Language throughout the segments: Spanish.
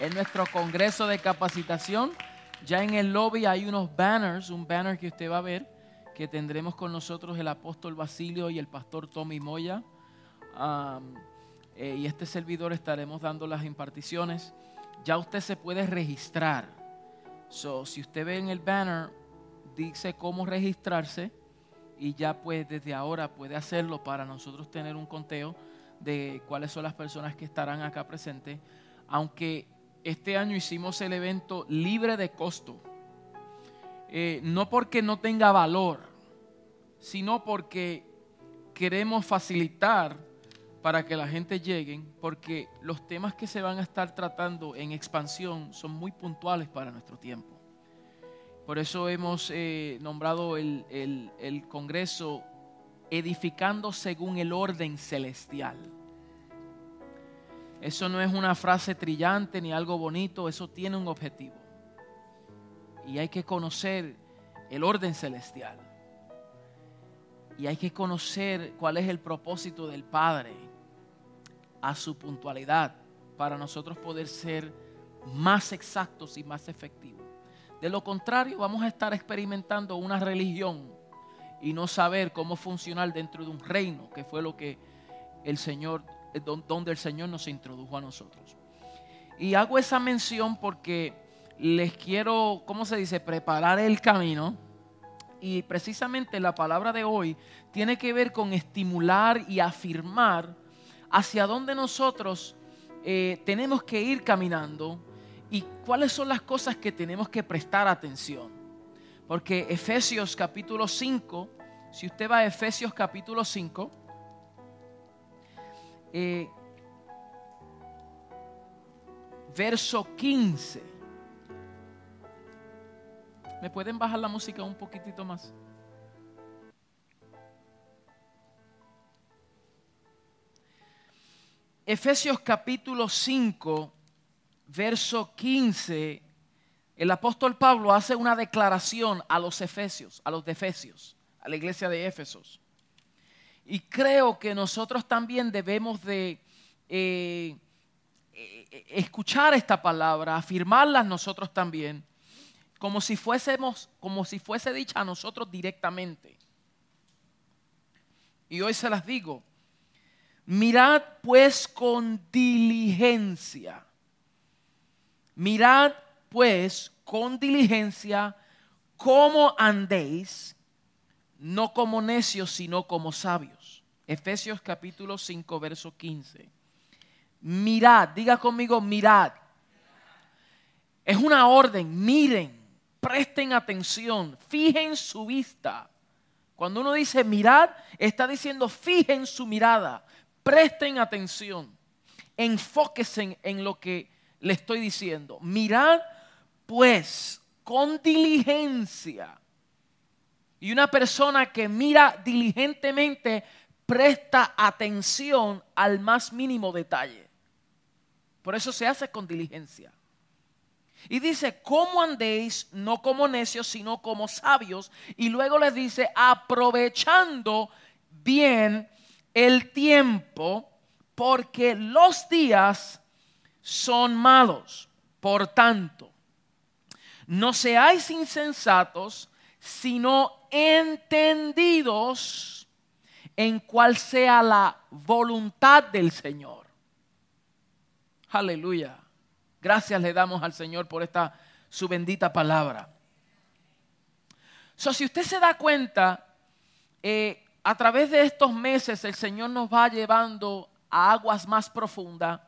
en nuestro congreso de capacitación. Ya en el lobby hay unos banners, un banner que usted va a ver, que tendremos con nosotros el apóstol Basilio y el pastor Tommy Moya. Eh, y este servidor estaremos dando las imparticiones. Ya usted se puede registrar. Si usted ve en el banner, dice cómo registrarse y ya pues desde ahora puede hacerlo para nosotros tener un conteo de cuáles son las personas que estarán acá presentes. Aunque este año hicimos el evento libre de costo. Eh, no porque no tenga valor, sino porque queremos facilitar para que la gente llegue, porque los temas que se van a estar tratando en expansión son muy puntuales para nuestro tiempo. Por eso hemos eh, nombrado el, el Congreso edificando según el orden celestial. Eso no es una frase trillante ni algo bonito, eso tiene un objetivo. Y hay que conocer el orden celestial. Y hay que conocer cuál es el propósito del Padre a su puntualidad para nosotros poder ser más exactos y más efectivos. De lo contrario, vamos a estar experimentando una religión y no saber cómo funcionar dentro de un reino, que fue lo que el Señor donde el Señor nos introdujo a nosotros. Y hago esa mención porque les quiero, ¿cómo se dice?, preparar el camino. Y precisamente la palabra de hoy tiene que ver con estimular y afirmar hacia dónde nosotros eh, tenemos que ir caminando y cuáles son las cosas que tenemos que prestar atención. Porque Efesios capítulo 5, si usted va a Efesios capítulo 5, verso 15. ¿Me pueden bajar la música un poquitito más? Efesios capítulo 5, verso 15, el apóstol Pablo hace una declaración a los efesios, a los de Efesios, a la iglesia de Éfesos. Y creo que nosotros también debemos de eh, eh, escuchar esta palabra, afirmarla nosotros también, como si como si fuese dicha a nosotros directamente. Y hoy se las digo, mirad pues con diligencia, mirad pues con diligencia cómo andéis, no como necios, sino como sabios Efesios capítulo 5, verso 15. Mirad, diga conmigo, mirad. Es una orden, miren, presten atención, fijen su vista. Cuando uno dice mirad, está diciendo fijen su mirada, presten atención, enfóquense en lo que le estoy diciendo. Mirad pues con diligencia. Y una persona que mira diligentemente presta atención al más mínimo detalle. Por eso se hace con diligencia. Y dice, ¿cómo andéis? No como necios, sino como sabios. Y luego les dice, aprovechando bien el tiempo, porque los días son malos. Por tanto, no seáis insensatos, sino entendidos en cuál sea la voluntad del Señor. Aleluya. Gracias le damos al Señor por esta su bendita palabra. So, si usted se da cuenta, eh, a través de estos meses el Señor nos va llevando a aguas más profundas,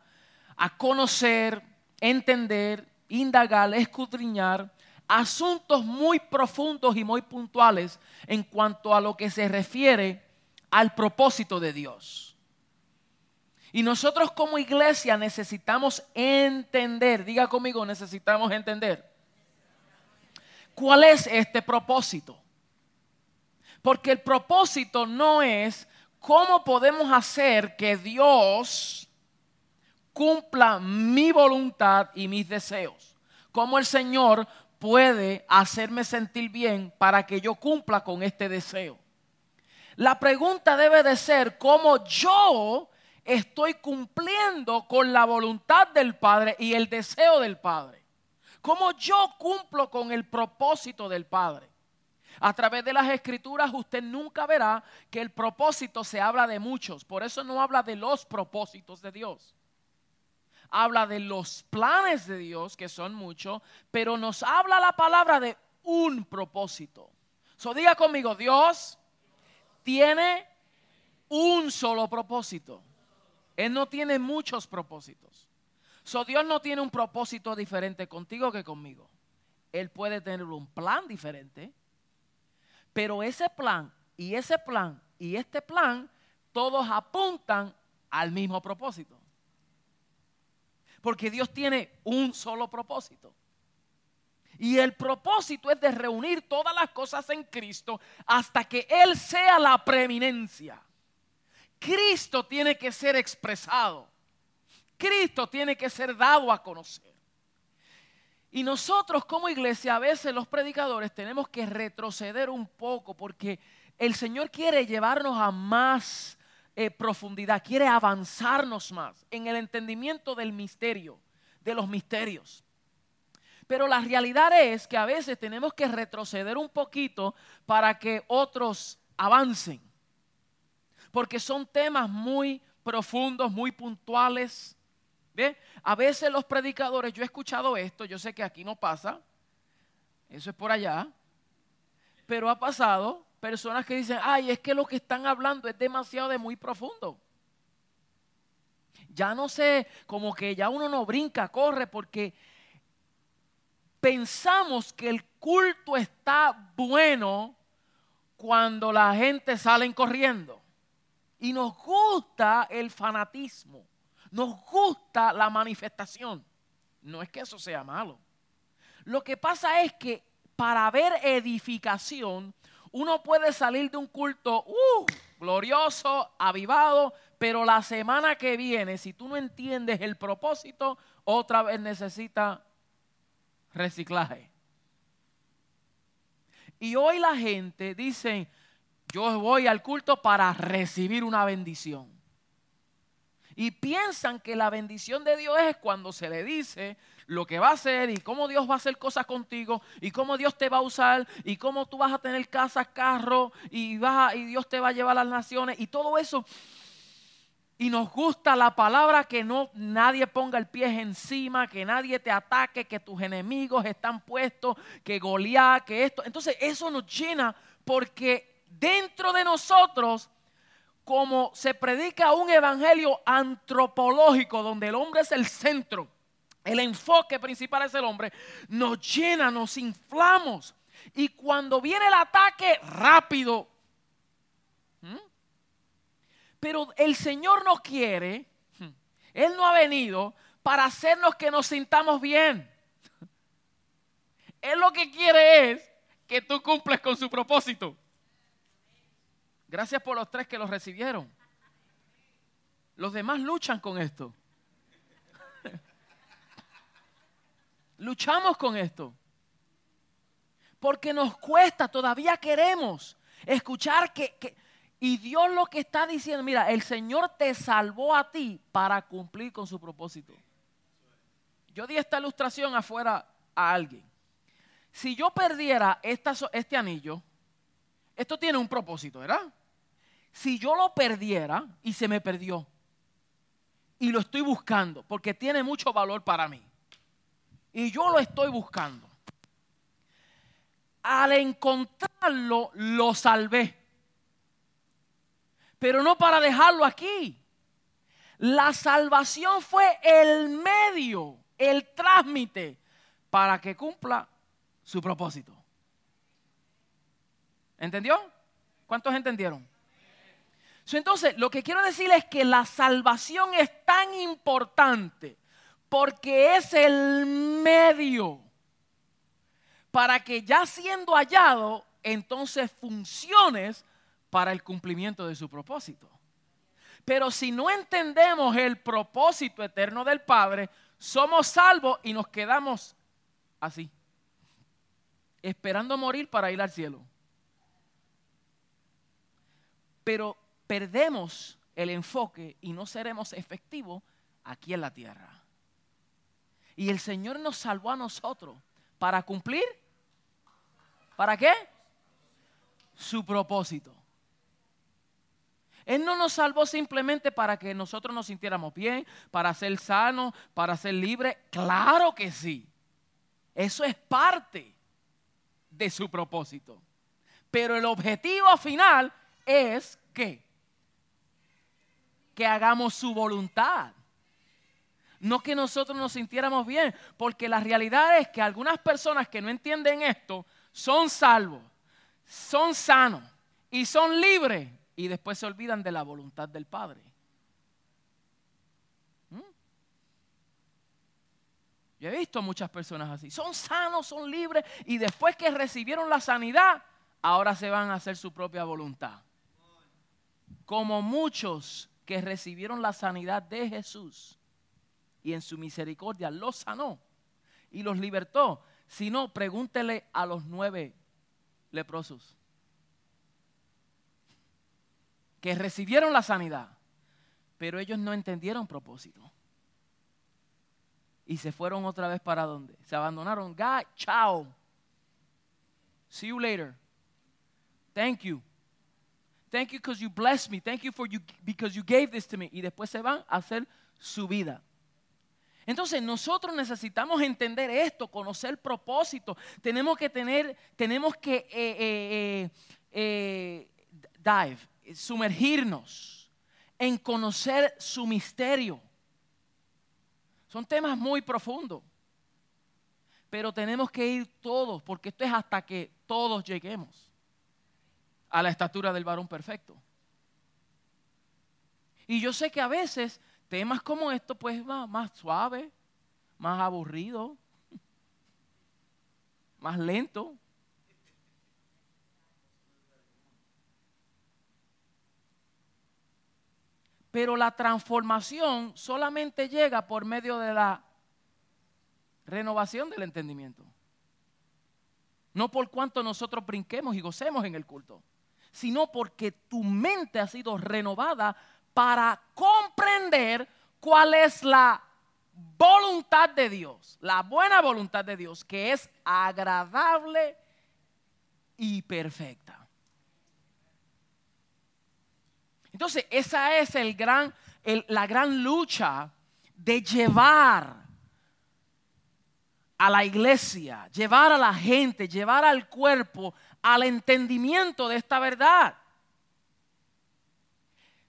a conocer, entender, indagar, escudriñar asuntos muy profundos y muy puntuales en cuanto a lo que se refiere al propósito de Dios. Y nosotros como iglesia necesitamos entender, diga conmigo, necesitamos entender. ¿Cuál es este propósito? Porque el propósito no es cómo podemos hacer que Dios cumpla mi voluntad y mis deseos. Cómo el Señor puede hacerme sentir bien para que yo cumpla con este deseo. La pregunta debe de ser cómo yo estoy cumpliendo con la voluntad del Padre y el deseo del Padre? ¿Cómo yo cumplo con el propósito del Padre? A través de las escrituras usted nunca verá que el propósito se habla de muchos. Por eso no habla de los propósitos de Dios. Habla de los planes de Dios, que son muchos, pero nos habla la palabra de un propósito. So diga conmigo, Dios tiene un solo propósito. Él no tiene muchos propósitos. So Dios no tiene un propósito diferente contigo que conmigo. Él puede tener un plan diferente pero ese plan y ese plan y este plan, todos apuntan al mismo propósito. Porque Dios tiene un solo propósito. Y el propósito es de reunir todas las cosas en Cristo hasta que Él sea la preeminencia. Cristo tiene que ser expresado. Cristo tiene que ser dado a conocer. Y nosotros como iglesia, a veces los predicadores tenemos que retroceder un poco porque el Señor quiere llevarnos a más eh, profundidad, quiere avanzarnos más en el entendimiento del misterio, de los misterios. Pero la realidad es que a veces tenemos que retroceder un poquito para que otros avancen. Porque son temas muy profundos, muy puntuales a veces los predicadores, yo he escuchado esto, yo sé que aquí no pasa, eso es por allá, pero ha pasado personas que dicen, ay, es que lo que están hablando es demasiado de muy profundo. Ya no sé, como que ya uno no brinca, corre, porque pensamos que el culto está bueno cuando la gente sale corriendo. Y nos gusta el fanatismo. Nos gusta la manifestación. No es que eso sea malo. Lo que pasa es que para ver edificación, uno puede salir de un culto uh, glorioso, avivado, pero la semana que viene, si tú no entiendes el propósito, otra vez necesita reciclaje. Y hoy la gente dice, yo voy al culto para recibir una bendición. Y piensan que la bendición de Dios es cuando se le dice lo que va a hacer y cómo Dios va a hacer cosas contigo y cómo Dios te va a usar y cómo tú vas a tener casa, carro y, vas y Dios te va a llevar a las naciones y todo eso. Y nos gusta la palabra que no nadie ponga el pie encima, que nadie te ataque, que tus enemigos están puestos, que Goliat, que esto. Entonces eso nos llena porque dentro de nosotros como se predica un evangelio antropológico donde el hombre es el centro, el enfoque principal es el hombre, nos llena, nos inflamos. Y cuando viene el ataque, rápido. Pero el Señor no quiere, Él no ha venido para hacernos que nos sintamos bien. Él lo que quiere es que tú cumples con su propósito. Gracias por los tres que los recibieron. Los demás luchan con esto. Luchamos con esto. Porque nos cuesta, todavía queremos escuchar que, Y Dios lo que está diciendo, mira, el Señor te salvó a ti para cumplir con su propósito. Yo di esta ilustración afuera a alguien. Si yo perdiera este anillo, esto tiene un propósito, ¿verdad? si yo lo perdiera y se me perdió, y lo estoy buscando, porque tiene mucho valor para mí, y yo lo estoy buscando, al encontrarlo lo salvé, pero no para dejarlo aquí. La salvación fue el medio, el trámite para que cumpla su propósito. ¿Entendió? ¿Cuántos entendieron? entonces, lo que quiero decir es que la salvación es tan importante porque es el medio para que ya siendo hallado, entonces funciones para el cumplimiento de su propósito. Pero si no entendemos el propósito eterno del Padre, somos salvos y nos quedamos así, esperando morir para ir al cielo. Pero perdemos el enfoque y no seremos efectivos aquí en la tierra. Y el Señor nos salvó a nosotros para cumplir. ¿Para qué? Su propósito. Él no nos salvó simplemente para que nosotros nos sintiéramos bien, para ser sanos, para ser libres. Claro que sí. Eso es parte de su propósito. Pero el objetivo final es que que hagamos su voluntad. No que nosotros nos sintiéramos bien, porque la realidad es que algunas personas que no entienden esto son salvos, son sanos y son libres y después se olvidan de la voluntad del Padre. ¿Mm? Yo he visto muchas personas así. Son sanos, son libres y después que recibieron la sanidad, ahora se van a hacer su propia voluntad. Como muchos que recibieron la sanidad de Jesús y en su misericordia los sanó y los libertó. Si no, pregúntele a los nueve leprosos que recibieron la sanidad, pero ellos no entendieron propósito. Y se fueron otra vez para dónde? Se abandonaron. God, chao. See you later. Thank you. Thank you because you blessed me. Thank you for you because you gave this to me. Y después se van a hacer su vida. Entonces nosotros necesitamos entender esto, conocer propósito. Tenemos que tener, tenemos que eh, eh, eh, dive, sumergirnos en conocer su misterio. Son temas muy profundos. Pero tenemos que ir todos, porque esto es hasta que todos lleguemos a la estatura del varón perfecto. Y yo sé que a veces temas como esto, pues más, más suave, más aburrido, más lento. Pero la transformación solamente llega por medio de la renovación del entendimiento. No por cuanto nosotros brinquemos y gocemos en el culto, sino porque tu mente ha sido renovada para comprender cuál es la voluntad de Dios, la buena voluntad de Dios, que es agradable y perfecta. Entonces, esa es el gran, la gran lucha de llevar a la iglesia, llevar a la gente, llevar al cuerpo al entendimiento de esta verdad.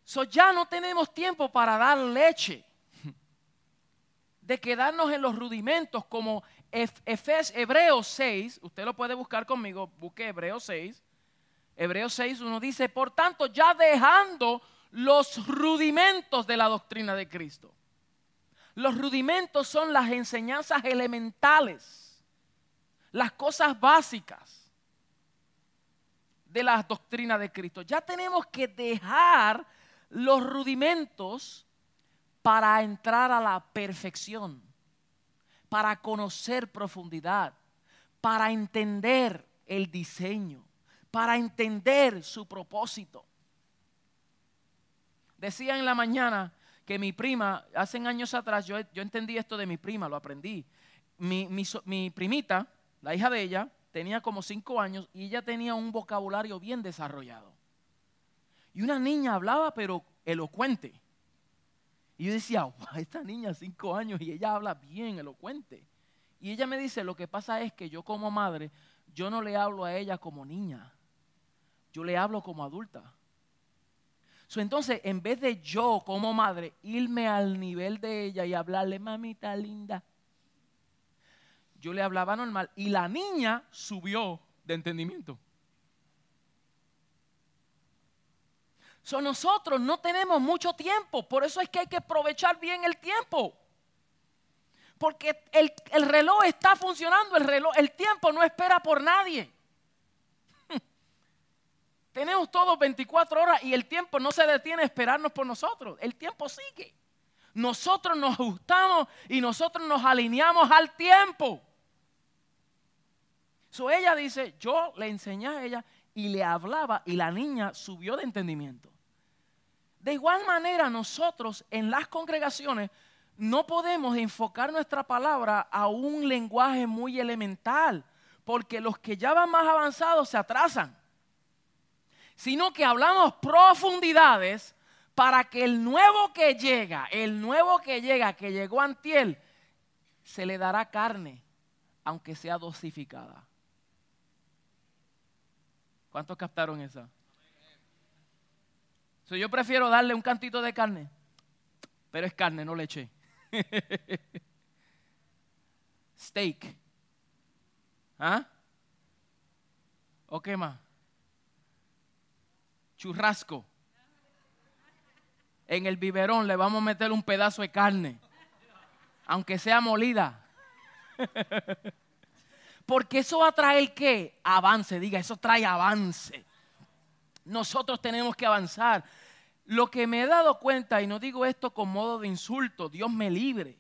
So ya no tenemos tiempo para dar leche, de quedarnos en los rudimentos como Efes, Hebreos 6, usted lo puede buscar conmigo, busque Hebreos 6, Hebreos 6, uno dice, por tanto, ya dejando los rudimentos de la doctrina de Cristo. Los rudimentos son las enseñanzas elementales, las cosas básicas de la doctrina de Cristo. Ya tenemos que dejar los rudimentos para entrar a la perfección, para conocer profundidad, para entender el diseño para entender su propósito. Decía en la mañana que mi prima, hace años atrás, yo, yo entendí esto de mi prima, lo aprendí. Mi, mi primita, la hija de ella, tenía como cinco años y ella tenía un vocabulario bien desarrollado. Y una niña hablaba, pero elocuente. Y yo decía, esta niña cinco años y ella habla bien elocuente. Y ella me dice, lo que pasa es que yo como madre, yo no le hablo a ella como niña yo le hablo como adulta. entonces, en vez de yo como madre irme al nivel de ella y hablarle, mamita linda, yo le hablaba normal y la niña subió de entendimiento. So, nosotros no tenemos mucho tiempo, por eso es que hay que aprovechar bien el tiempo. Porque el, el reloj está funcionando, el reloj, el tiempo no espera por nadie. Tenemos todos 24 horas y el tiempo no se detiene a esperarnos por nosotros. El tiempo sigue. Nosotros nos ajustamos y nosotros nos alineamos al tiempo. So ella dice, yo le enseñé a ella y le hablaba y la niña subió de entendimiento. De igual manera, nosotros en las congregaciones no podemos enfocar nuestra palabra a un lenguaje muy elemental, porque los que ya van más avanzados se atrasan, sino que hablamos profundidades para que el nuevo que llega, el nuevo que llega, que llegó antiel, se le dará carne, aunque sea dosificada. ¿Cuántos captaron esa? yo prefiero darle un cantito de carne, pero es carne, no leche. Steak. ¿Ah? ¿O qué más? Churrasco. En el biberón le vamos a meter un pedazo de carne, aunque sea molida. Porque eso va a traer qué? Avance, diga, eso trae avance. Nosotros tenemos que avanzar. Lo que me he dado cuenta, y no digo esto con modo de insulto, Dios me libre.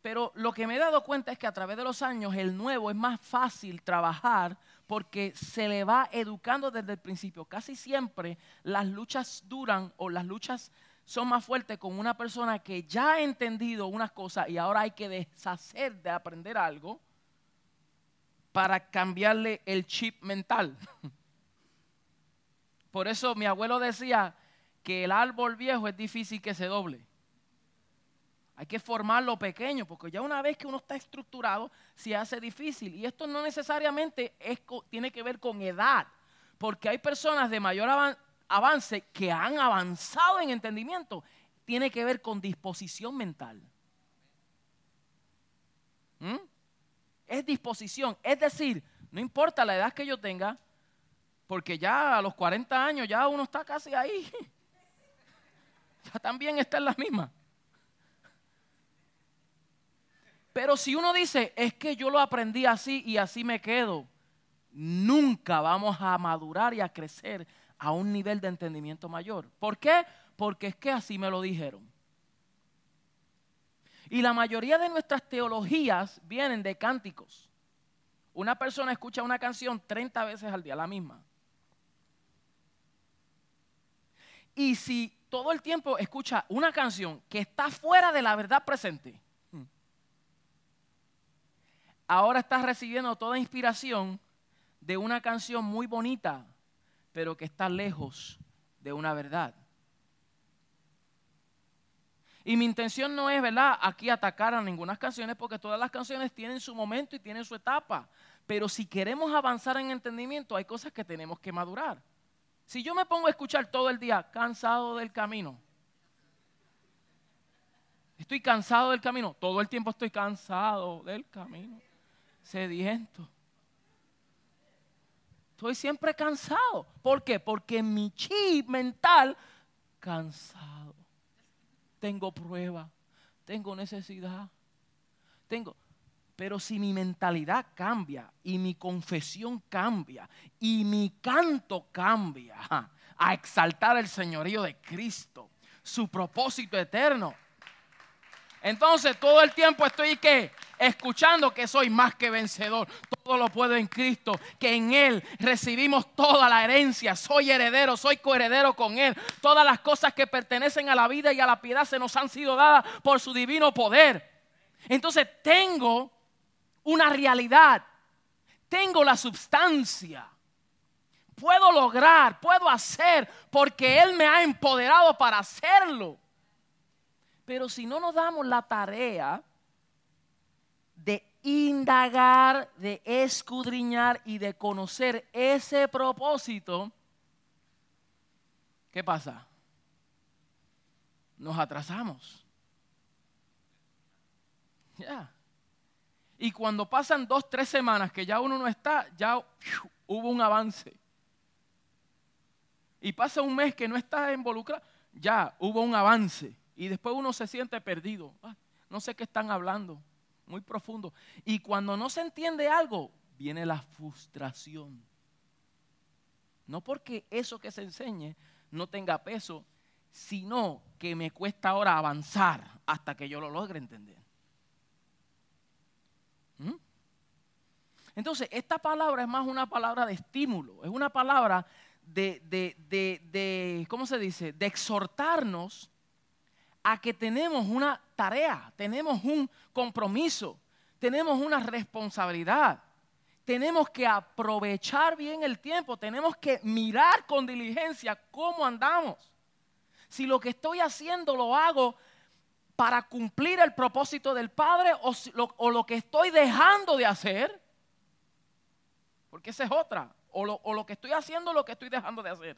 Pero lo que me he dado cuenta es que a través de los años el nuevo es más fácil trabajar porque se le va educando desde el principio. Casi siempre las luchas duran o las luchas son más fuertes con una persona que ya ha entendido unas cosas y ahora hay que deshacer de aprender algo para cambiarle el chip mental. Por eso mi abuelo decía que el árbol viejo es difícil que se doble. Hay que formarlo pequeño, porque ya una vez que uno está estructurado, se hace difícil. Y esto no necesariamente tiene que ver con edad, porque hay personas de mayor avance que han avanzado en entendimiento. Tiene que ver con disposición mental. ¿Mm? Es disposición. Es decir, no importa la edad que yo tenga, porque ya a los 40 años ya uno está casi ahí. Ya también está en la misma. Pero si uno dice, es que yo lo aprendí así y así me quedo, nunca vamos a madurar y a crecer a un nivel de entendimiento mayor. ¿Por qué? Porque es que así me lo dijeron. Y la mayoría de nuestras teologías vienen de cánticos. Una persona escucha una canción 30 veces al día, la misma. Y si todo el tiempo escucha una canción que está fuera de la verdad presente, ahora estás recibiendo toda inspiración de una canción muy bonita, pero que está lejos de una verdad. Y mi intención no es, ¿verdad?, aquí atacar a ninguna canciones, porque todas las canciones tienen su momento y tienen su etapa. Pero si queremos avanzar en entendimiento, hay cosas que tenemos que madurar. Si yo me pongo a escuchar todo el día, cansado del camino, estoy cansado del camino, todo el tiempo estoy cansado del camino, sediento. Estoy siempre cansado. ¿Por qué? Porque mi chip mental, cansado. Tengo prueba, tengo necesidad, tengo... Pero si mi mentalidad cambia y mi confesión cambia y mi canto cambia a exaltar el señorío de Cristo, su propósito eterno, entonces todo el tiempo estoy que escuchando que soy más que vencedor. Todo lo puedo en Cristo, que en Él recibimos toda la herencia. Soy heredero, soy coheredero con Él. Todas las cosas que pertenecen a la vida y a la piedad se nos han sido dadas por su divino poder. Entonces tengo una realidad. Tengo la substancia. Puedo lograr, puedo hacer, porque Él me ha empoderado para hacerlo. Pero si no nos damos la tarea de indagar, de escudriñar y de conocer ese propósito, ¿qué pasa? Nos atrasamos. Ya. Y cuando pasan dos, tres semanas que ya uno no está, ya hubo un avance. Y pasa un mes que no está involucrado, ya hubo un avance. Y después uno se siente perdido. no sé qué están hablando. Muy profundo. Y cuando no se entiende algo, viene la frustración. No porque eso que se enseñe no tenga peso, sino que me cuesta ahora avanzar hasta que yo lo logre entender. ¿Mm? Entonces, esta palabra es más una palabra de estímulo, es una palabra de, de, de, de, ¿cómo se dice? De exhortarnos a que tenemos una tarea, tenemos un compromiso, tenemos una responsabilidad. Tenemos que aprovechar bien el tiempo, tenemos que mirar con diligencia cómo andamos. Si lo que estoy haciendo lo hago para cumplir el propósito del Padre o, lo, que estoy dejando de hacer, porque esa es otra, o lo, que estoy haciendo lo que estoy dejando de hacer.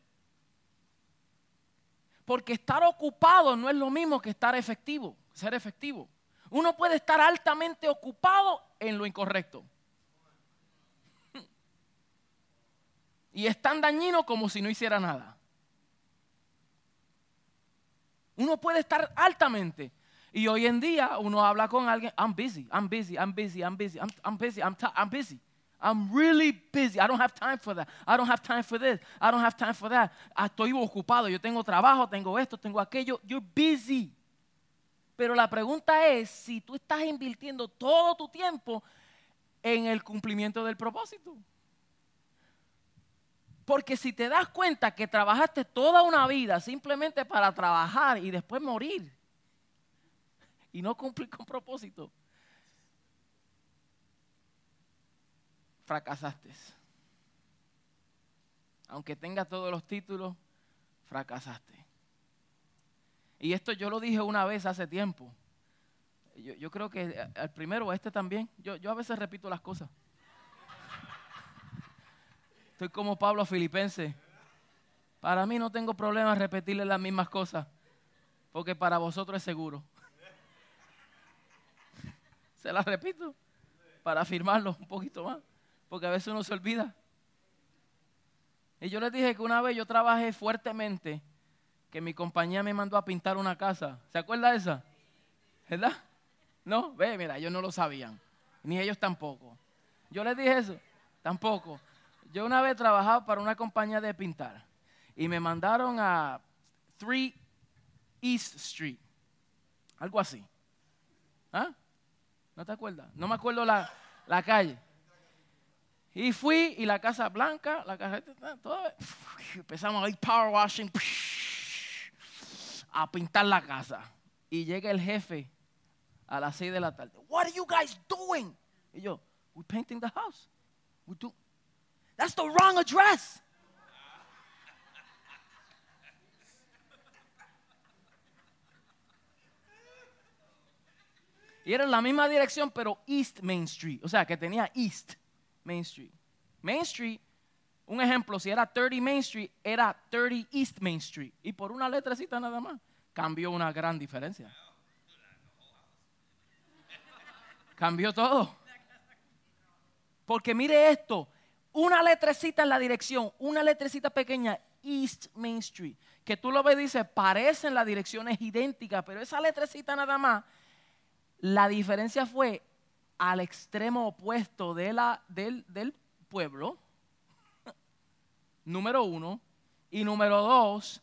Porque estar ocupado no es lo mismo que estar efectivo, ser efectivo. Uno puede estar altamente ocupado en lo incorrecto. Y es tan dañino como si no hiciera nada. Uno puede estar altamente. Y hoy en día uno habla con alguien, I'm busy, I'm busy, I'm busy, I'm busy, I'm, I'm busy, I'm, I'm busy. I'm really busy. I don't have time for that. I don't have time for this. I don't have time for that. Ah, estoy ocupado. Yo tengo trabajo, tengo esto, tengo aquello. You're busy. Pero la pregunta es si tú estás invirtiendo todo tu tiempo en el cumplimiento del propósito. Porque si te das cuenta que trabajaste toda una vida simplemente para trabajar y después morir y no cumplir con propósito, fracasaste. Aunque tengas todos los títulos, fracasaste. Y esto yo lo dije una vez hace tiempo. Yo, creo que al primero, este también. Yo, yo a veces repito las cosas. Estoy como Pablo Filipense. Para mí no tengo problema repetirle las mismas cosas, porque para vosotros es seguro. Se las repito para afirmarlo un poquito más, porque a veces uno se olvida. Y yo les dije que una vez yo trabajé fuertemente, que mi compañía me mandó a pintar una casa. ¿Se acuerda de esa? ¿Verdad? No, ve, mira, ellos no lo sabían, ni ellos tampoco. Yo les dije eso, tampoco. Yo una vez trabajaba para una compañía de pintar y me mandaron a 3 East Street, algo así. ¿Ah? ¿No te acuerdas? No me acuerdo la, la calle. Y fui y la casa blanca, la casa, todo, empezamos a ir power washing, a pintar la casa. Y llega el jefe a las 6 de la tarde. What are you guys doing? Y yo, we're painting the house. We do, That's the wrong address. Y era la misma dirección, pero East Main Street. O sea, que tenía East Main Street. Main Street, un ejemplo, si era 30 Main Street, era 30 East Main Street. Y por una letrecita nada más, cambió una gran diferencia. Cambió todo. Porque mire esto, una letrecita en la dirección, una letrecita pequeña, East Main Street, que tú lo ves y dices, parecen las direcciones idénticas, pero esa letrecita nada más, la diferencia fue al extremo opuesto de la, del, del pueblo, número uno, y número dos,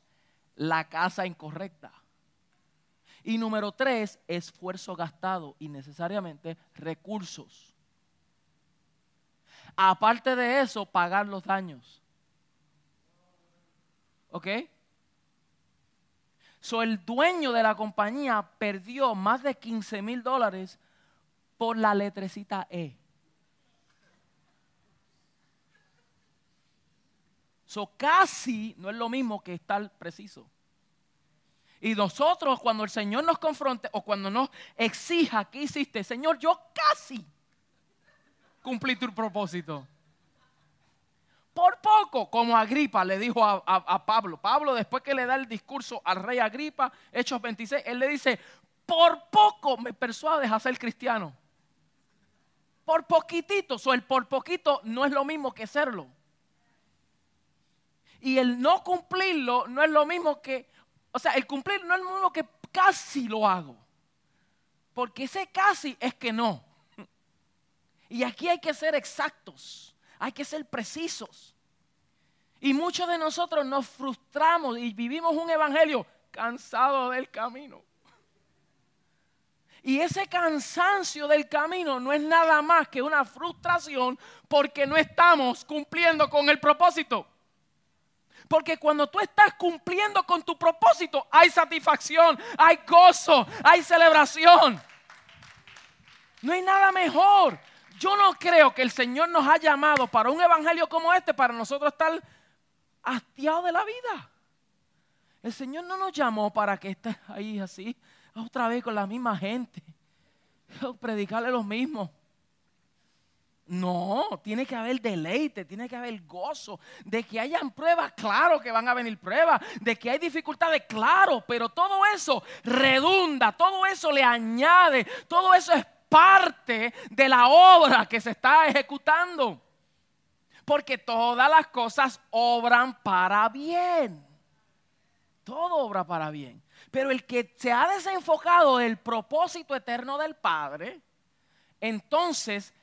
la casa incorrecta. Y número tres, esfuerzo gastado y necesariamente recursos. Aparte de eso, pagar los daños. ¿Ok? So, el dueño de la compañía perdió más de 15 mil dólares por la letrecita E. So, casi no es lo mismo que estar preciso. Y nosotros cuando el Señor nos confronte o cuando nos exija, ¿qué hiciste? Señor, yo casi cumplir tu propósito. Por poco, como Agripa le dijo a, Pablo. Pablo, después que le da el discurso al rey Agripa, Hechos 26, él le dice, por poco me persuades a ser cristiano. Por poquitito, o el por poquito no es lo mismo que serlo. Y el no cumplirlo no es lo mismo que, o sea, el cumplir no es lo mismo que casi lo hago. Porque ese casi es que no. Y aquí hay que ser exactos, hay que ser precisos. Y muchos de nosotros nos frustramos y vivimos un evangelio cansado del camino. Y ese cansancio del camino no es nada más que una frustración porque no estamos cumpliendo con el propósito. Porque cuando tú estás cumpliendo con tu propósito, hay satisfacción, hay gozo, hay celebración. No hay nada mejor. Yo no creo que el Señor nos ha llamado para un evangelio como este, para nosotros estar hastiados de la vida. El Señor no nos llamó para que estés ahí así, otra vez con la misma gente, predicarle lo mismo. No, tiene que haber deleite, tiene que haber gozo. De que hayan pruebas, claro que van a venir pruebas. De que hay dificultades, claro. Pero todo eso redunda, todo eso le añade, todo eso es parte de la obra que se está ejecutando. Porque todas las cosas obran para bien. Todo obra para bien. Pero el que se ha desenfocado del propósito eterno del Padre, entonces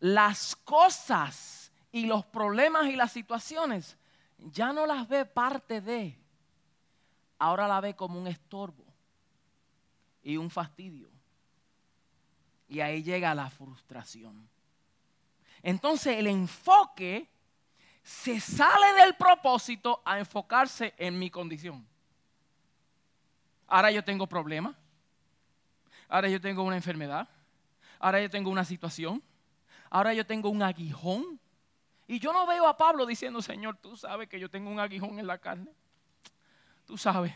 las cosas y los problemas y las situaciones ya no las ve parte de, ahora la ve como un estorbo y un fastidio. Y ahí llega la frustración. Entonces el enfoque se sale del propósito a enfocarse en mi condición. Ahora yo tengo problemas. Ahora yo tengo una enfermedad. Ahora yo tengo una situación ahora yo tengo un aguijón. Y yo no veo a Pablo diciendo, Señor, tú sabes que yo tengo un aguijón en la carne. Tú sabes.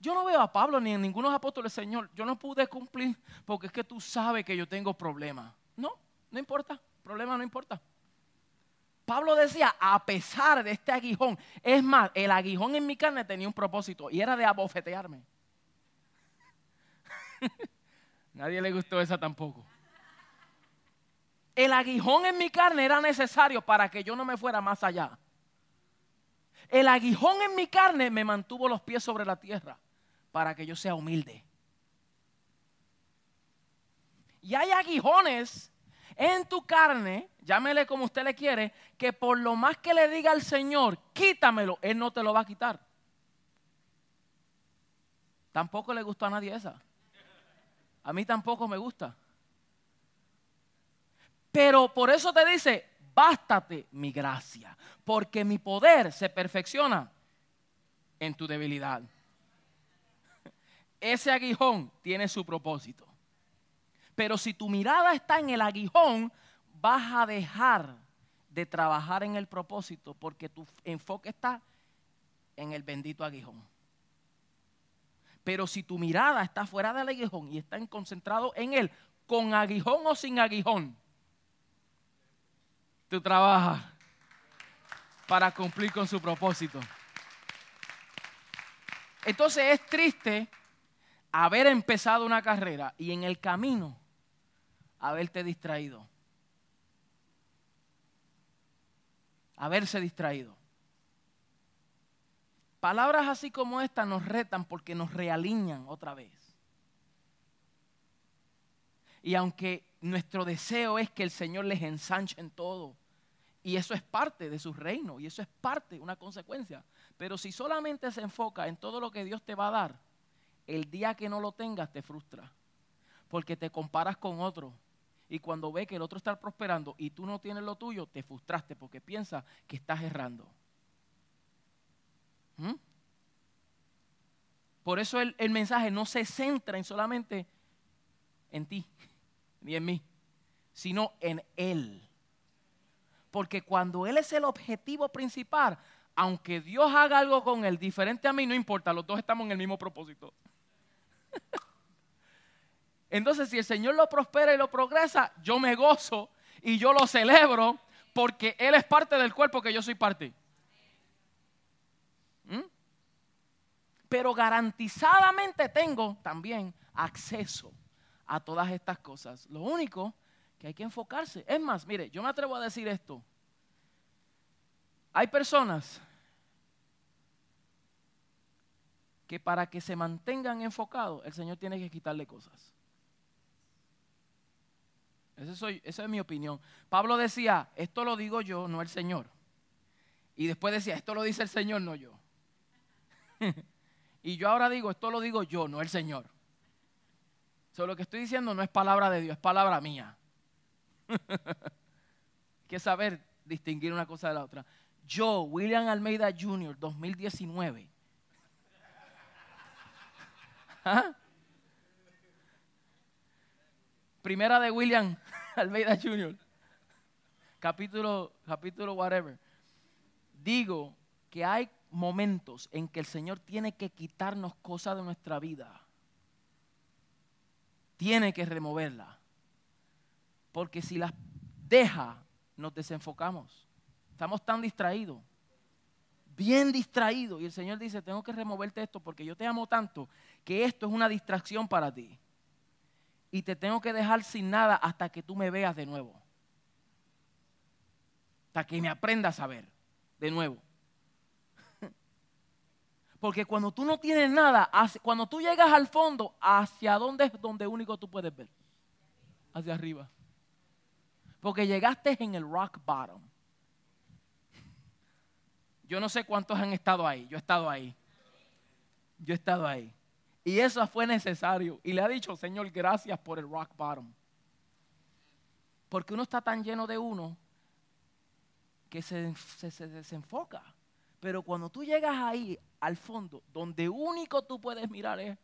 Yo no veo a Pablo ni a ninguno de los apóstoles, Señor, yo no pude cumplir porque es que tú sabes que yo tengo problemas. No, no importa, problema no importa. Pablo decía, a pesar de este aguijón, es más, el aguijón en mi carne tenía un propósito y era de abofetearme. Nadie le gustó esa tampoco. El aguijón en mi carne era necesario para que yo no me fuera más allá. El aguijón en mi carne me mantuvo los pies sobre la tierra para que yo sea humilde. Y hay aguijones en tu carne, llámele como usted le quiere, que por lo más que le diga al Señor, quítamelo, Él no te lo va a quitar. Tampoco le gustó a nadie esa. A mí tampoco me gusta. Pero por eso te dice, bástate mi gracia, porque mi poder se perfecciona en tu debilidad. Ese aguijón tiene su propósito. Pero si tu mirada está en el aguijón, vas a dejar de trabajar en el propósito porque tu enfoque está en el bendito aguijón. Pero si tu mirada está fuera del aguijón y está concentrado en él, con aguijón o sin aguijón, tú trabajas para cumplir con su propósito. Entonces es triste haber empezado una carrera y en el camino haberte distraído. Haberse distraído. Palabras así como esta nos retan porque nos realinean otra vez. Y aunque nuestro deseo es que el Señor les ensanche en todo, y eso es parte de su reino, y eso es parte, una consecuencia. Pero si solamente se enfoca en todo lo que Dios te va a dar, el día que no lo tengas te frustra. Porque te comparas con otro. Y cuando ve que el otro está prosperando y tú no tienes lo tuyo, te frustraste porque piensas que estás errando. ¿Mm? Por eso el, el mensaje no se centra en solamente en ti ni en mí, sino en Él. Porque cuando Él es el objetivo principal, aunque Dios haga algo con Él diferente a mí, no importa, los dos estamos en el mismo propósito. Entonces, si el Señor lo prospera y lo progresa, yo me gozo y yo lo celebro porque Él es parte del cuerpo que yo soy parte. ¿Mm? Pero garantizadamente tengo también acceso a todas estas cosas. Lo único que hay que enfocarse. Es más, mire, yo me atrevo a decir esto. Hay personas que para que se mantengan enfocados, el Señor tiene que quitarle cosas. Esa, es mi opinión. Pablo decía, esto lo digo yo, no el Señor. Y después decía, esto lo dice el Señor, no yo. y yo ahora digo, esto lo digo yo, no el Señor. So, lo que estoy diciendo no es palabra de Dios, es palabra mía. Hay que saber distinguir una cosa de la otra. Yo, William Almeida Jr., 2019. ¿Ah? Primera de William Almeida Jr. Capítulo, capítulo whatever. Digo que hay momentos en que el Señor tiene que quitarnos cosas de nuestra vida. Tiene que removerla. Porque si las deja, nos desenfocamos. Estamos tan distraídos. Bien distraídos. Y el Señor dice, tengo que removerte esto porque yo te amo tanto que esto es una distracción para ti. Y te tengo que dejar sin nada hasta que tú me veas de nuevo. Hasta que me aprendas a ver de nuevo. Porque cuando tú no tienes nada, cuando tú llegas al fondo, ¿hacia dónde es donde único tú puedes ver? Hacia arriba. Porque llegaste en el rock bottom. Yo no sé cuántos han estado ahí. Yo he estado ahí. Yo he estado ahí. Y eso fue necesario. Y le ha dicho, Señor, gracias por el rock bottom. Porque uno está tan lleno de uno que se, se desenfoca. Pero cuando tú llegas ahí, al fondo, donde único tú puedes mirar es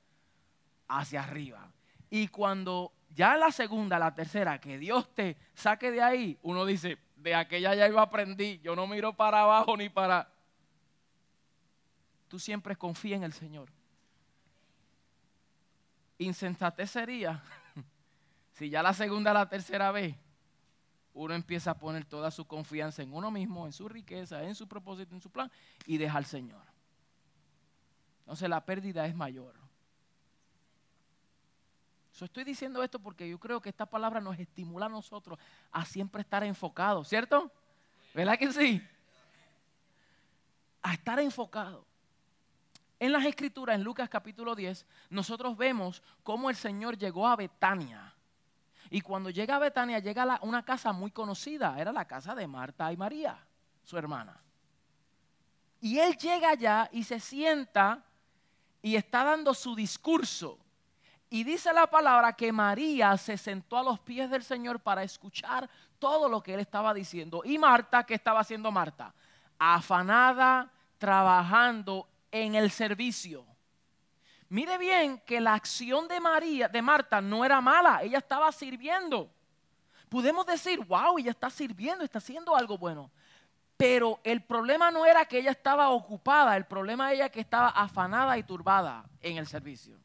hacia arriba. Y cuando ya la segunda, la tercera, que Dios te saque de ahí, uno dice, de aquella ya iba aprendí, yo no miro para abajo ni para... Tú siempre confía en el Señor. Insensatez sería si ya la segunda, la tercera vez uno empieza a poner toda su confianza en uno mismo, en su riqueza, en su propósito, en su plan y deja al Señor. Entonces la pérdida es mayor. estoy diciendo esto porque yo creo que esta palabra nos estimula a nosotros a siempre estar enfocados, ¿cierto? ¿Verdad que sí? A estar enfocado. En las escrituras, en Lucas capítulo 10, nosotros vemos cómo el Señor llegó a Betania. Y cuando llega a Betania, llega a una casa muy conocida, era la casa de Marta y María, su hermana. Y él llega allá y se sienta y está dando su discurso. Y dice la palabra que María se sentó a los pies del Señor para escuchar todo lo que él estaba diciendo. Y Marta, ¿qué estaba haciendo Marta? Afanada, trabajando en el servicio. Mire bien que la acción de María, de Marta, no era mala, ella estaba sirviendo. Podemos decir, wow, ella está sirviendo, está haciendo algo bueno. Pero el problema no era que ella estaba ocupada, el problema era que estaba afanada y turbada en el servicio.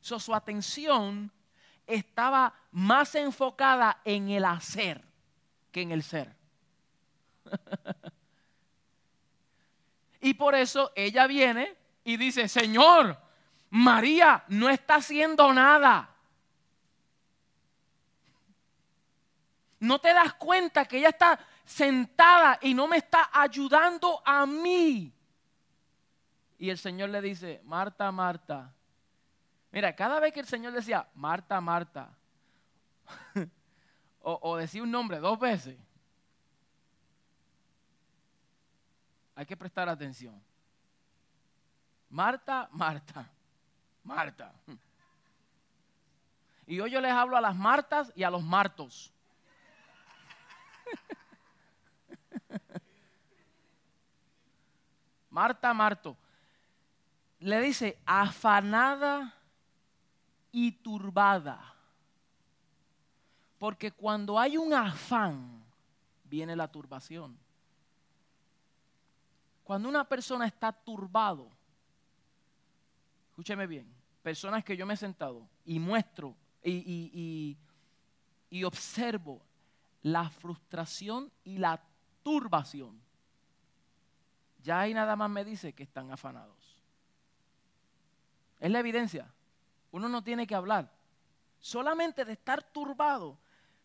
su atención estaba más enfocada en el hacer que en el ser. y por eso ella viene y dice, Señor, María no está haciendo nada. No te das cuenta que ella está sentada y no me está ayudando a mí. Y el Señor le dice, Marta, Marta. Mira, cada vez que el Señor decía, Marta, Marta, o, o decía un nombre dos veces, hay que prestar atención. Marta, Marta, Marta. Y hoy yo les hablo a las Martas y a los Martos. Marta, Marto. Le dice, afanada y turbada. Porque cuando hay un afán, viene la turbación. Cuando una persona está turbado, escúcheme bien, personas que yo me he sentado y muestro y, observo la frustración y la turbación. Ya ahí nada más me dice que están afanados. Es la evidencia. Uno no tiene que hablar. Solamente de estar turbado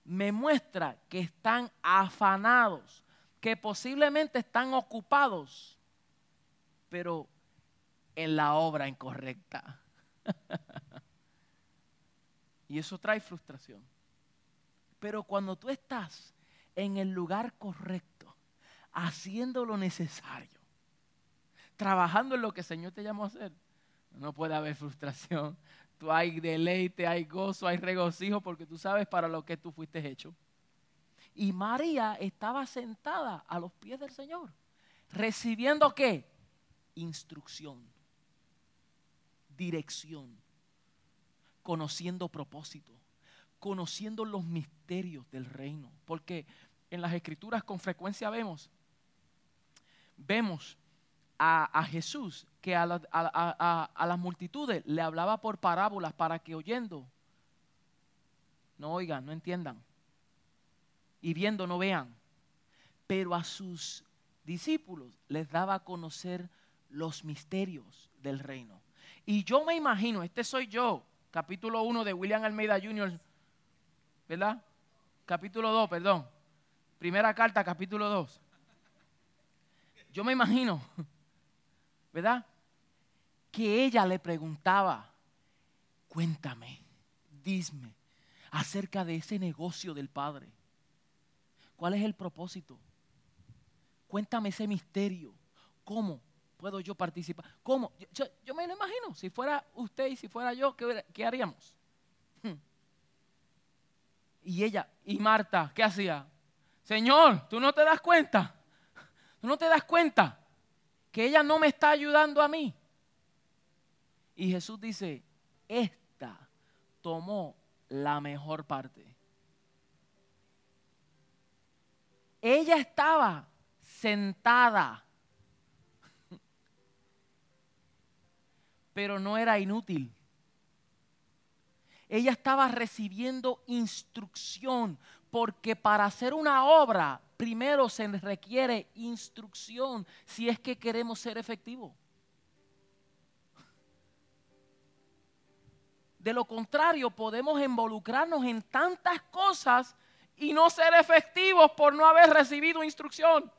me muestra que están afanados, que posiblemente están ocupados, pero en la obra incorrecta. y eso trae frustración. Pero cuando tú estás en el lugar correcto, haciendo lo necesario, trabajando en lo que el Señor te llamó a hacer, no puede haber frustración. Tú hay deleite, hay gozo, hay regocijo porque tú sabes para lo que tú fuiste hecho. Y María estaba sentada a los pies del Señor, recibiendo qué? Instrucción, dirección, conociendo propósito, conociendo los misterios del reino. Porque en las escrituras con frecuencia vemos, vemos a, Jesús que a, a, las multitudes le hablaba por parábolas para que oyendo no oigan, no entiendan, y viendo no vean, pero a sus discípulos les daba a conocer los misterios del reino. Y yo me imagino, este soy yo, capítulo 1 de William Almeida Jr., ¿verdad? Capítulo 2, perdón. Primera carta, capítulo 2. Yo me imagino ¿verdad? Que ella le preguntaba, cuéntame, dime acerca de ese negocio del Padre. ¿Cuál es el propósito? Cuéntame ese misterio. ¿Cómo puedo yo participar? ¿Cómo? Yo, me lo imagino. Si fuera usted y si fuera yo, ¿qué, haríamos? Hmm. Y ella, y Marta, ¿qué hacía? Señor, ¿tú no te das cuenta? ¿Tú no te das cuenta? que ella no me está ayudando a mí. Y Jesús dice, esta tomó la mejor parte. Ella estaba sentada, pero no era inútil. Ella estaba recibiendo instrucción, porque para hacer una obra primero se requiere instrucción si es que queremos ser efectivos. De lo contrario, podemos involucrarnos en tantas cosas y no ser efectivos por no haber recibido instrucción.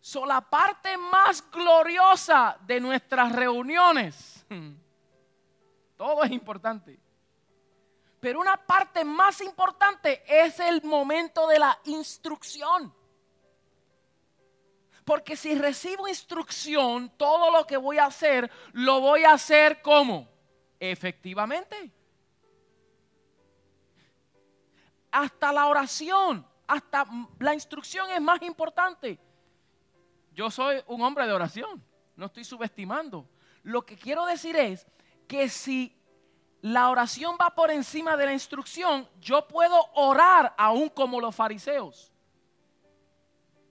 So, la parte más gloriosa de nuestras reuniones, todo es importante, pero una parte más importante es el momento de la instrucción. Porque si recibo instrucción, todo lo que voy a hacer, lo voy a hacer como? Efectivamente. Hasta la oración, hasta la instrucción es más importante. Yo soy un hombre de oración, no estoy subestimando. Lo que quiero decir es que si la oración va por encima de la instrucción, yo puedo orar aún como los fariseos,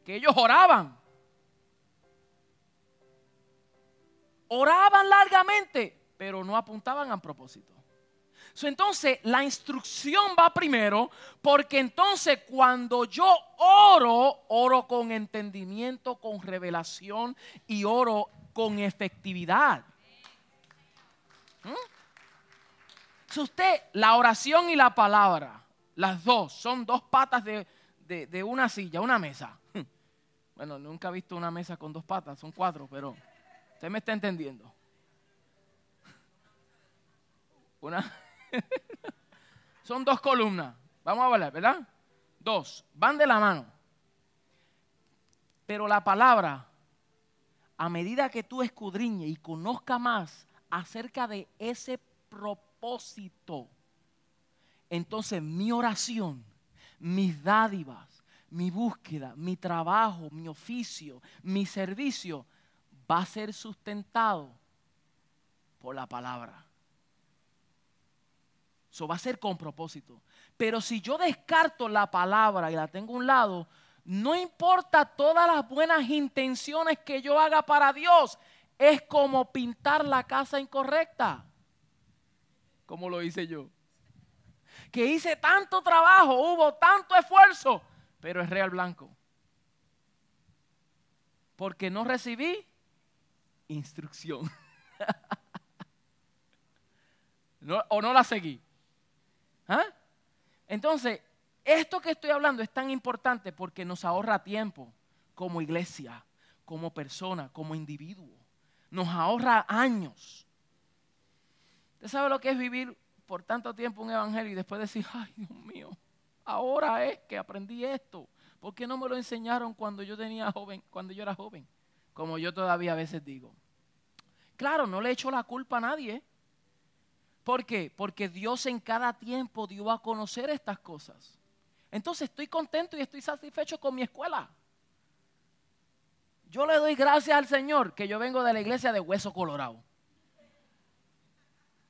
que ellos oraban. Oraban largamente, pero no apuntaban a propósito. Entonces la instrucción va primero, porque entonces cuando yo oro, oro con entendimiento, con revelación y oro con efectividad. ¿Mm? usted, la oración y la palabra, las dos, son dos patas de, una silla, una mesa. Bueno, nunca he visto una mesa con dos patas, son cuatro, pero usted me está entendiendo. Una son dos columnas. Vamos a hablar, ¿verdad? Dos, van de la mano. Pero la palabra, a medida que tú escudriñes y conozca más acerca de ese propósito, entonces mi oración, mis dádivas, mi búsqueda, mi trabajo, mi oficio, mi servicio va a ser sustentado por la palabra. Eso va a ser con propósito. Pero si yo descarto la palabra y la tengo a un lado, no importa todas las buenas intenciones que yo haga para Dios, es como pintar la casa incorrecta como lo hice yo. Que hice tanto trabajo, hubo tanto esfuerzo, pero es real blanco. Porque no recibí instrucción. o no la seguí. ¿Ah? Entonces, esto que estoy hablando es tan importante porque nos ahorra tiempo como iglesia, como persona, como individuo. Nos ahorra años ¿Usted sabe lo que es vivir por tanto tiempo un evangelio y después decir, ay Dios mío, ahora es que aprendí esto? ¿Por qué no me lo enseñaron cuando yo tenía joven, cuando yo era joven? Como yo todavía a veces digo. Claro, no le echo la culpa a nadie, ¿Por qué? Porque Dios en cada tiempo dio a conocer estas cosas. Entonces estoy contento y estoy satisfecho con mi escuela. Yo le doy gracias al Señor que yo vengo de la iglesia de Hueso Colorado.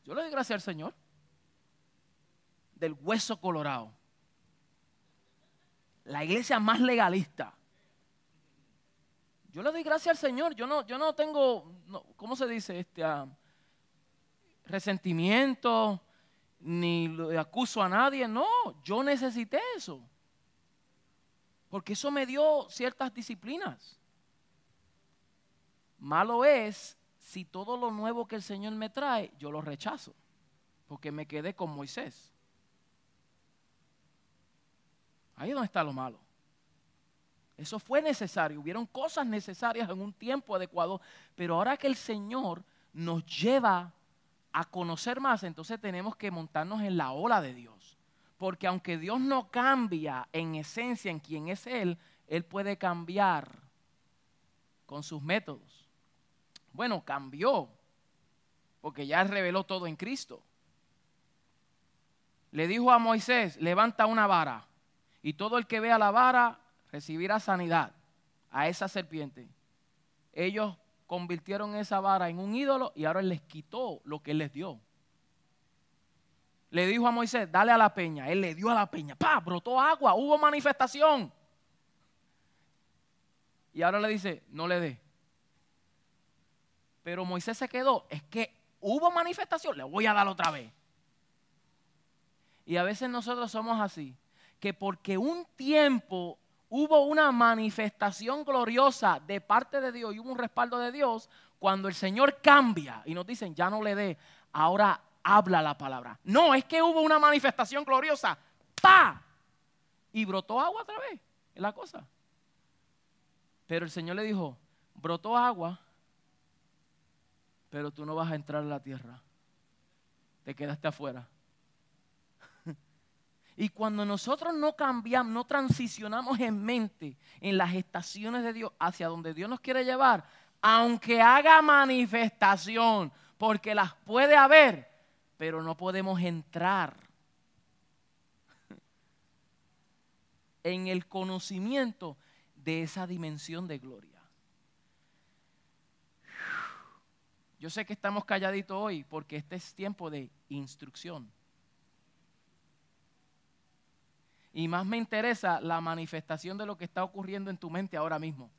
Yo le doy gracias al Señor del Hueso Colorado. La iglesia más legalista. Yo le doy gracias al Señor. Yo no, yo no tengo, ¿cómo se dice? Este, ah, resentimiento, ni acuso a nadie. No, yo necesité eso. Porque eso me dio ciertas disciplinas. Malo es si todo lo nuevo que el Señor me trae, yo lo rechazo. Porque me quedé con Moisés. Ahí es donde está lo malo. Eso fue necesario. Hubieron cosas necesarias en un tiempo adecuado. Pero ahora que el Señor nos lleva a conocer más, entonces tenemos que montarnos en la ola de Dios. Porque aunque Dios no cambia en esencia en quien es Él, Él puede cambiar con sus métodos. Bueno, cambió, porque ya reveló todo en Cristo. Le dijo a Moisés, levanta una vara, y todo el que vea la vara recibirá sanidad a esa serpiente. Ellos convirtieron esa vara en un ídolo y ahora él les quitó lo que él les dio. Le dijo a Moisés, dale a la peña. Él le dio a la peña. ¡Pah! Brotó agua, hubo manifestación. Y ahora le dice, no le dé. Pero Moisés se quedó. Es que hubo manifestación, le voy a dar otra vez. Y a veces nosotros somos así. Que porque un tiempo hubo una manifestación gloriosa de parte de Dios y hubo un respaldo de Dios, cuando el Señor cambia y nos dicen, ya no le dé, ahora habla la palabra. No, es que hubo una manifestación gloriosa, ¡pa! Y brotó agua otra vez, es la cosa. Pero el Señor le dijo, brotó agua, pero tú no vas a entrar a la tierra. Te quedaste afuera. Y cuando nosotros no cambiamos, no transicionamos en mente en las estaciones de Dios hacia donde Dios nos quiere llevar, aunque haga manifestación, porque las puede haber, pero no podemos entrar en el conocimiento de esa dimensión de gloria. Yo sé que estamos calladitos hoy porque este es tiempo de instrucción. Y más me interesa la manifestación de lo que está ocurriendo en tu mente ahora mismo.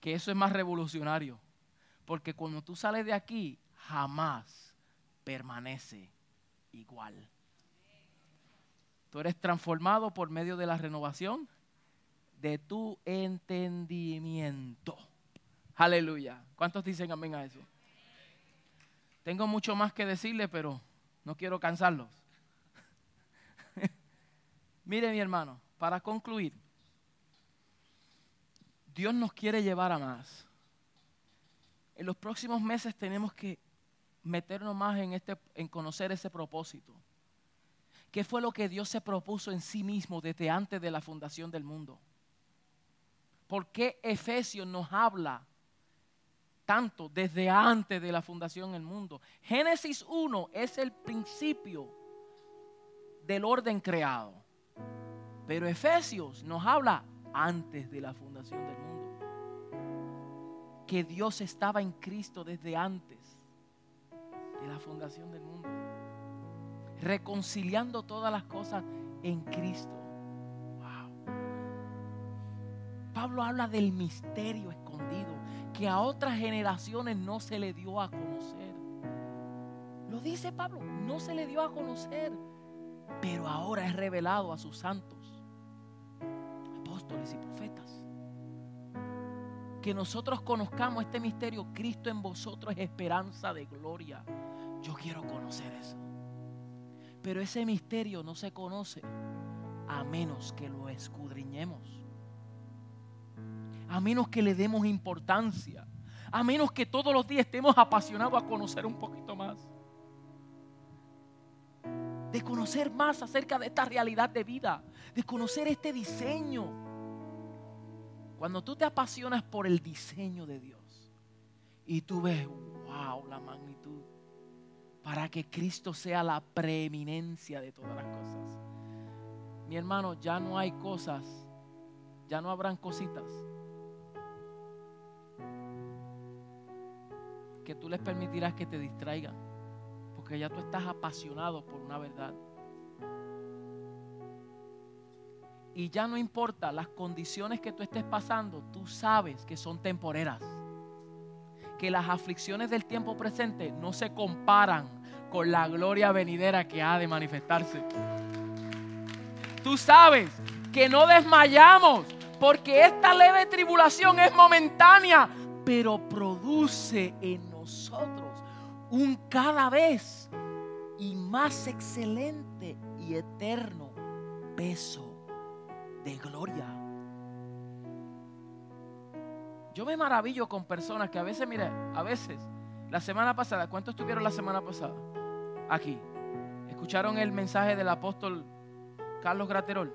que eso es más revolucionario. Porque cuando tú sales de aquí, jamás permanece igual. Tú eres transformado por medio de la renovación de tu entendimiento. Aleluya. ¿Cuántos dicen amén a eso? Tengo mucho más que decirle, pero no quiero cansarlos. Mire mi hermano, para concluir, Dios nos quiere llevar a más. En los próximos meses tenemos que meternos más en, este, en conocer ese propósito. ¿Qué fue lo que Dios se propuso en sí mismo desde antes de la fundación del mundo? ¿Por qué Efesios nos habla tanto desde antes de la fundación del mundo? Génesis 1 es el principio del orden creado. Pero Efesios nos habla antes de la fundación del mundo. Que Dios estaba en Cristo desde antes de la fundación del mundo. Reconciliando todas las cosas en Cristo. Pablo habla del misterio escondido que a otras generaciones no se le dio a conocer. Lo dice Pablo, no se le dio a conocer, pero ahora es revelado a sus santos y profetas. Que nosotros conozcamos este misterio, Cristo en vosotros es esperanza de gloria. Yo quiero conocer eso. Pero ese misterio no se conoce a menos que lo escudriñemos. A menos que le demos importancia. A menos que todos los días estemos apasionados a conocer un poquito más. De conocer más acerca de esta realidad de vida. De conocer este diseño cuando tú te apasionas por el diseño de Dios y tú ves, wow, la magnitud. para que Cristo sea la preeminencia de todas las cosas. Mi hermano, ya no hay cosas, ya no habrán cositas que tú les permitirás que te distraigan, porque ya tú estás apasionado por una verdad. Y ya no importa las condiciones que tú estés pasando, tú sabes que son temporeras. Que las aflicciones del tiempo presente no se comparan con la gloria venidera que ha de manifestarse. Tú sabes que no desmayamos porque esta leve tribulación es momentánea, pero produce en nosotros un cada vez y más excelente y eterno peso de gloria. Yo me maravillo con personas que a veces, mire, a veces, la semana pasada, ¿cuántos estuvieron la semana pasada? Aquí. ¿Escucharon el mensaje del apóstol Carlos Graterol?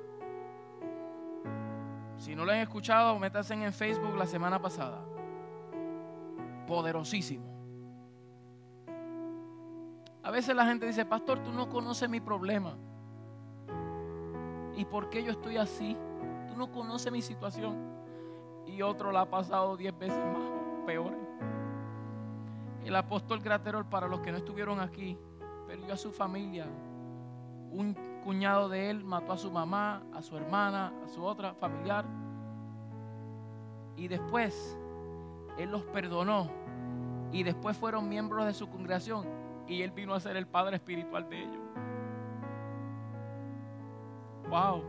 Si no lo han escuchado, métanse en Facebook la semana pasada. Poderosísimo. A veces la gente dice, pastor, tú no conoces mi problema. ¿Y por qué yo estoy así? Tú no conoces mi situación. Y otro la ha pasado diez veces más, peor. El apóstol Graterol, para los que no estuvieron aquí, perdió a su familia. Un cuñado de él mató a su mamá, a su hermana, a su otra familiar. Y después él los perdonó. Y después fueron miembros de su congregación. Y él vino a ser el padre espiritual de ellos. Wow.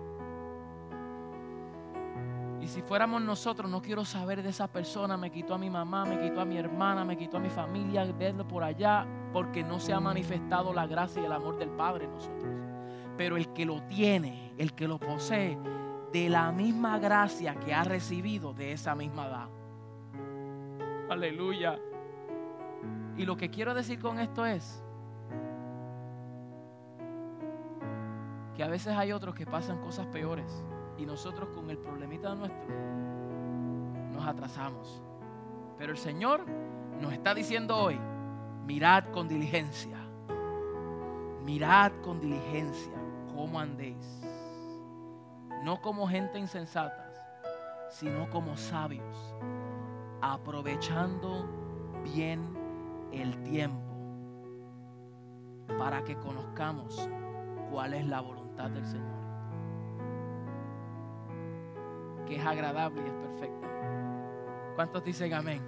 Y si fuéramos nosotros, no quiero saber de esa persona. Me quitó a mi mamá, me quitó a mi hermana, me quitó a mi familia, verlo por allá, porque no se ha manifestado la gracia y el amor del Padre en nosotros. Pero el que lo tiene, el que lo posee, de la misma gracia que ha recibido, de esa misma edad. Aleluya. Y lo que quiero decir con esto es, que a veces hay otros que pasan cosas peores y nosotros con el problemita nuestro nos atrasamos. Pero el Señor nos está diciendo hoy, mirad con diligencia, mirad con diligencia cómo andéis, no como gente insensata, sino como sabios, aprovechando bien el tiempo para que conozcamos cuál es la voluntad del Señor. Que es agradable y es perfecta. ¿Cuántos dicen amén?